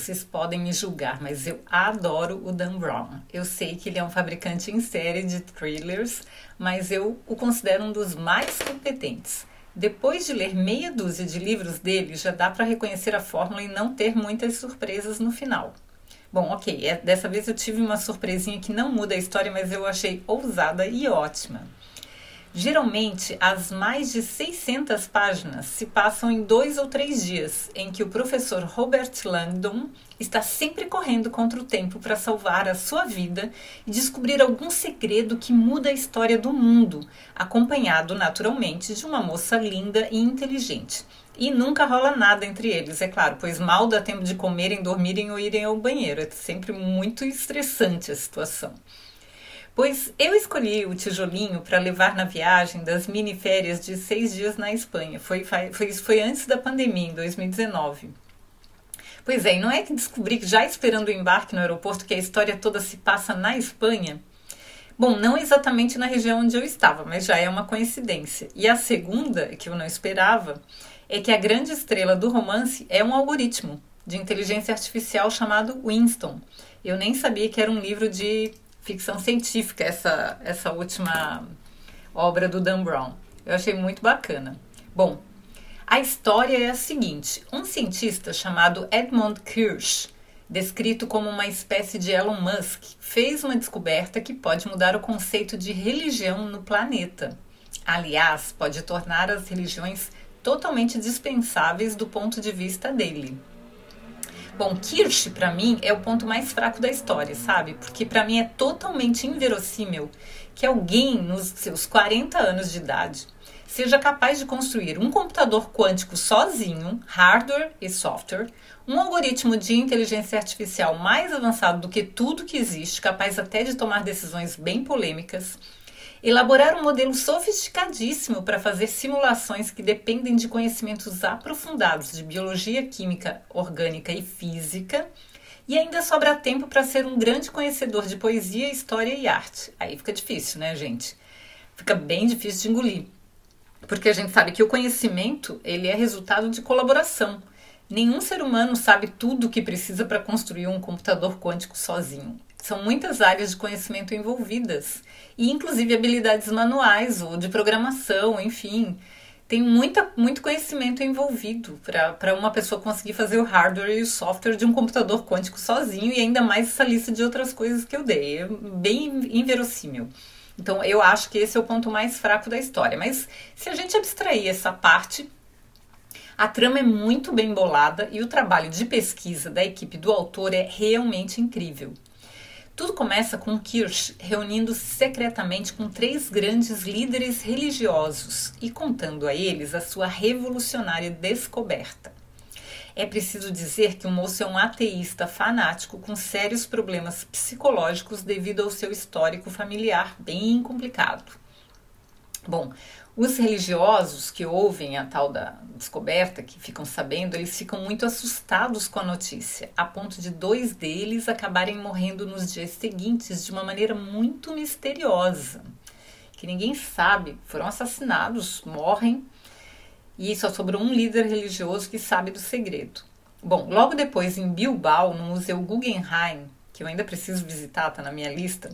Vocês podem me julgar, mas eu adoro o Dan Brown. Eu sei que ele é um fabricante em série de thrillers, mas eu o considero um dos mais competentes. Depois de ler meia dúzia de livros dele, já dá para reconhecer a fórmula e não ter muitas surpresas no final. Bom, ok, é, dessa vez eu tive uma surpresinha que não muda a história, mas eu achei ousada e ótima. Geralmente, as mais de 600 páginas se passam em dois ou três dias, em que o professor Robert Langdon está sempre correndo contra o tempo para salvar a sua vida e descobrir algum segredo que muda a história do mundo, acompanhado naturalmente de uma moça linda e inteligente. E nunca rola nada entre eles, é claro, pois mal dá tempo de comerem, dormirem ou irem ao banheiro. É sempre muito estressante a situação pois eu escolhi o tijolinho para levar na viagem das mini férias de seis dias na Espanha. Foi, foi, foi antes da pandemia, em 2019. Pois é, e não é que descobri que já esperando o embarque no aeroporto que a história toda se passa na Espanha? Bom, não exatamente na região onde eu estava, mas já é uma coincidência. E a segunda, que eu não esperava, é que a grande estrela do romance é um algoritmo de inteligência artificial chamado Winston. Eu nem sabia que era um livro de ficção científica, essa, essa última obra do Dan Brown. Eu achei muito bacana. Bom, a história é a seguinte: um cientista chamado Edmund Kirsch, descrito como uma espécie de Elon Musk, fez uma descoberta que pode mudar o conceito de religião no planeta. Aliás, pode tornar as religiões totalmente dispensáveis do ponto de vista dele. Bom, Kirsch, para mim, é o ponto mais fraco da história, sabe? Porque para mim é totalmente inverossímil que alguém nos seus 40 anos de idade seja capaz de construir um computador quântico sozinho, hardware e software, um algoritmo de inteligência artificial mais avançado do que tudo que existe, capaz até de tomar decisões bem polêmicas elaborar um modelo sofisticadíssimo para fazer simulações que dependem de conhecimentos aprofundados de biologia, química, orgânica e física, e ainda sobra tempo para ser um grande conhecedor de poesia, história e arte. Aí fica difícil, né, gente? Fica bem difícil de engolir. Porque a gente sabe que o conhecimento, ele é resultado de colaboração. Nenhum ser humano sabe tudo o que precisa para construir um computador quântico sozinho. São muitas áreas de conhecimento envolvidas, e inclusive habilidades manuais ou de programação, enfim. Tem muita, muito conhecimento envolvido para uma pessoa conseguir fazer o hardware e o software de um computador quântico sozinho, e ainda mais essa lista de outras coisas que eu dei. É bem inverossímil. Então, eu acho que esse é o ponto mais fraco da história. Mas se a gente abstrair essa parte, a trama é muito bem bolada e o trabalho de pesquisa da equipe do autor é realmente incrível. Tudo começa com Kirsch reunindo secretamente com três grandes líderes religiosos e contando a eles a sua revolucionária descoberta. É preciso dizer que o moço é um ateísta fanático com sérios problemas psicológicos devido ao seu histórico familiar bem complicado. Bom, os religiosos que ouvem a tal da descoberta, que ficam sabendo, eles ficam muito assustados com a notícia, a ponto de dois deles acabarem morrendo nos dias seguintes de uma maneira muito misteriosa, que ninguém sabe, foram assassinados, morrem, e só sobrou um líder religioso que sabe do segredo. Bom, logo depois em Bilbao, no Museu Guggenheim, que eu ainda preciso visitar, tá na minha lista,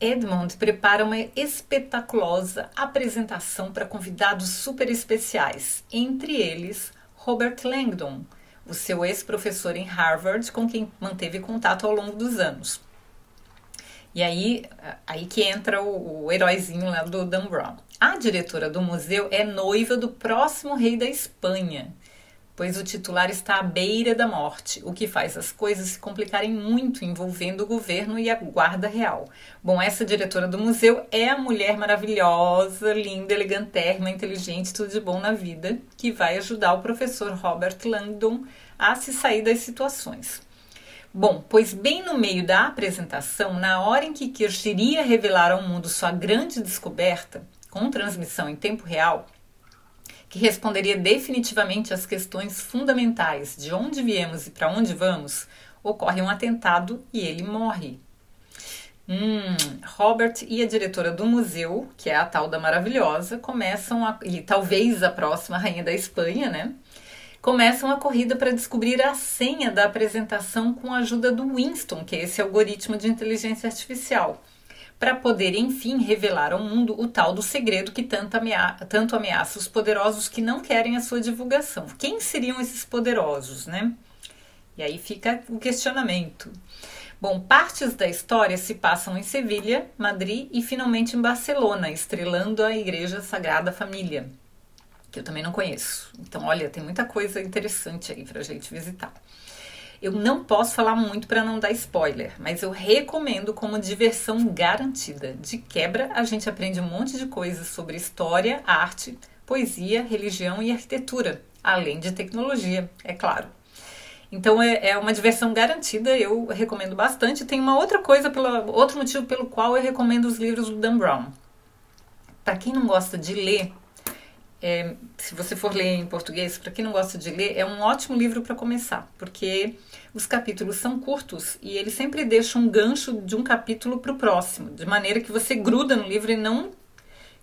Edmond prepara uma espetaculosa apresentação para convidados super especiais, entre eles Robert Langdon, o seu ex-professor em Harvard, com quem manteve contato ao longo dos anos. E aí, aí que entra o, o heróizinho lá do Dan Brown. A diretora do museu é noiva do próximo rei da Espanha, pois o titular está à beira da morte, o que faz as coisas se complicarem muito envolvendo o governo e a guarda real. Bom, essa diretora do museu é a mulher maravilhosa, linda, elegantérrima, inteligente, tudo de bom na vida, que vai ajudar o professor Robert Langdon a se sair das situações. Bom, pois bem no meio da apresentação, na hora em que Kirsch iria revelar ao mundo sua grande descoberta, com transmissão em tempo real, que responderia definitivamente às questões fundamentais de onde viemos e para onde vamos, ocorre um atentado e ele morre. Hum, Robert e a diretora do museu, que é a tal da maravilhosa, começam a, e talvez a próxima rainha da Espanha, né? Começam a corrida para descobrir a senha da apresentação com a ajuda do Winston, que é esse algoritmo de inteligência artificial, para poder enfim revelar ao mundo o tal do segredo que tanto, tanto ameaça os poderosos que não querem a sua divulgação. Quem seriam esses poderosos, né? E aí fica o questionamento. Bom, partes da história se passam em Sevilha, Madrid e finalmente em Barcelona, estrelando a Igreja Sagrada Família, que eu também não conheço. Então, olha, tem muita coisa interessante aí para a gente visitar. Eu não posso falar muito para não dar spoiler, mas eu recomendo como diversão garantida. De quebra, a gente aprende um monte de coisas sobre história, arte, poesia, religião e arquitetura, além de tecnologia, é claro. Então é, é uma diversão garantida, eu recomendo bastante. Tem uma outra coisa, pela, outro motivo pelo qual eu recomendo os livros do Dan Brown. Para quem não gosta de ler, é, se você for ler em português, para quem não gosta de ler, é um ótimo livro para começar, porque os capítulos são curtos e ele sempre deixa um gancho de um capítulo para o próximo, de maneira que você gruda no livro e não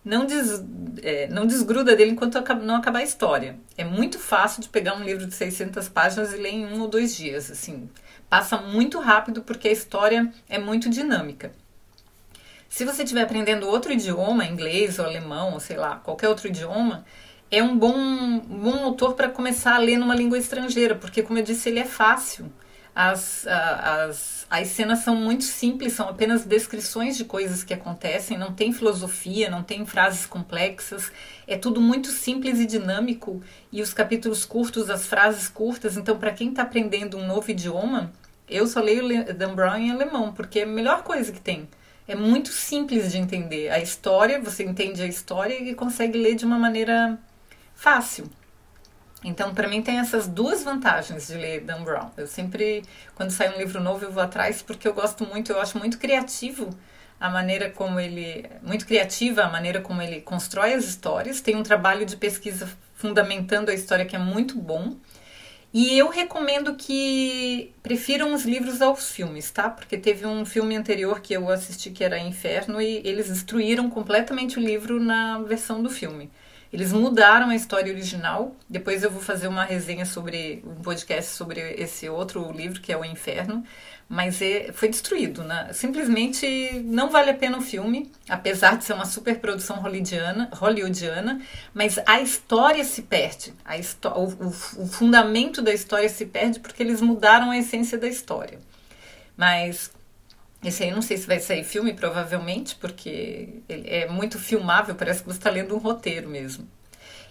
não, des, é, não desgruda dele enquanto não acabar a história. É muito fácil de pegar um livro de 600 páginas e ler em um ou dois dias. Assim, passa muito rápido porque a história é muito dinâmica. Se você estiver aprendendo outro idioma, inglês ou alemão, ou sei lá, qualquer outro idioma, é um bom, bom autor para começar a ler numa língua estrangeira, porque, como eu disse, ele é fácil. As, as, as cenas são muito simples, são apenas descrições de coisas que acontecem, não tem filosofia, não tem frases complexas, é tudo muito simples e dinâmico. E os capítulos curtos, as frases curtas, então, para quem está aprendendo um novo idioma, eu só leio Dan Brown em alemão, porque é a melhor coisa que tem. É muito simples de entender. A história, você entende a história e consegue ler de uma maneira fácil. Então, para mim, tem essas duas vantagens de ler Dan Brown. Eu sempre, quando sai um livro novo, eu vou atrás porque eu gosto muito, eu acho muito criativo a maneira como ele. Muito criativa a maneira como ele constrói as histórias. Tem um trabalho de pesquisa fundamentando a história que é muito bom. E eu recomendo que prefiram os livros aos filmes, tá? Porque teve um filme anterior que eu assisti que era Inferno e eles destruíram completamente o livro na versão do filme. Eles mudaram a história original. Depois eu vou fazer uma resenha sobre um podcast sobre esse outro livro que é o Inferno, mas é, foi destruído, né? Simplesmente não vale a pena o filme, apesar de ser uma super produção hollywoodiana, hollywoodiana mas a história se perde. A o, o, o fundamento da história se perde porque eles mudaram a essência da história. Mas esse aí não sei se vai sair filme, provavelmente, porque é muito filmável, parece que você está lendo um roteiro mesmo.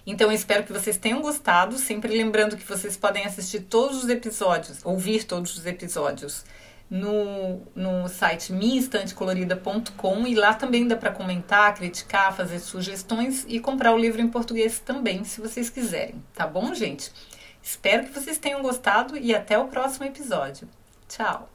Então eu espero que vocês tenham gostado, sempre lembrando que vocês podem assistir todos os episódios, ouvir todos os episódios no, no site minhaestantecolorida.com e lá também dá para comentar, criticar, fazer sugestões e comprar o livro em português também, se vocês quiserem, tá bom, gente? Espero que vocês tenham gostado e até o próximo episódio. Tchau!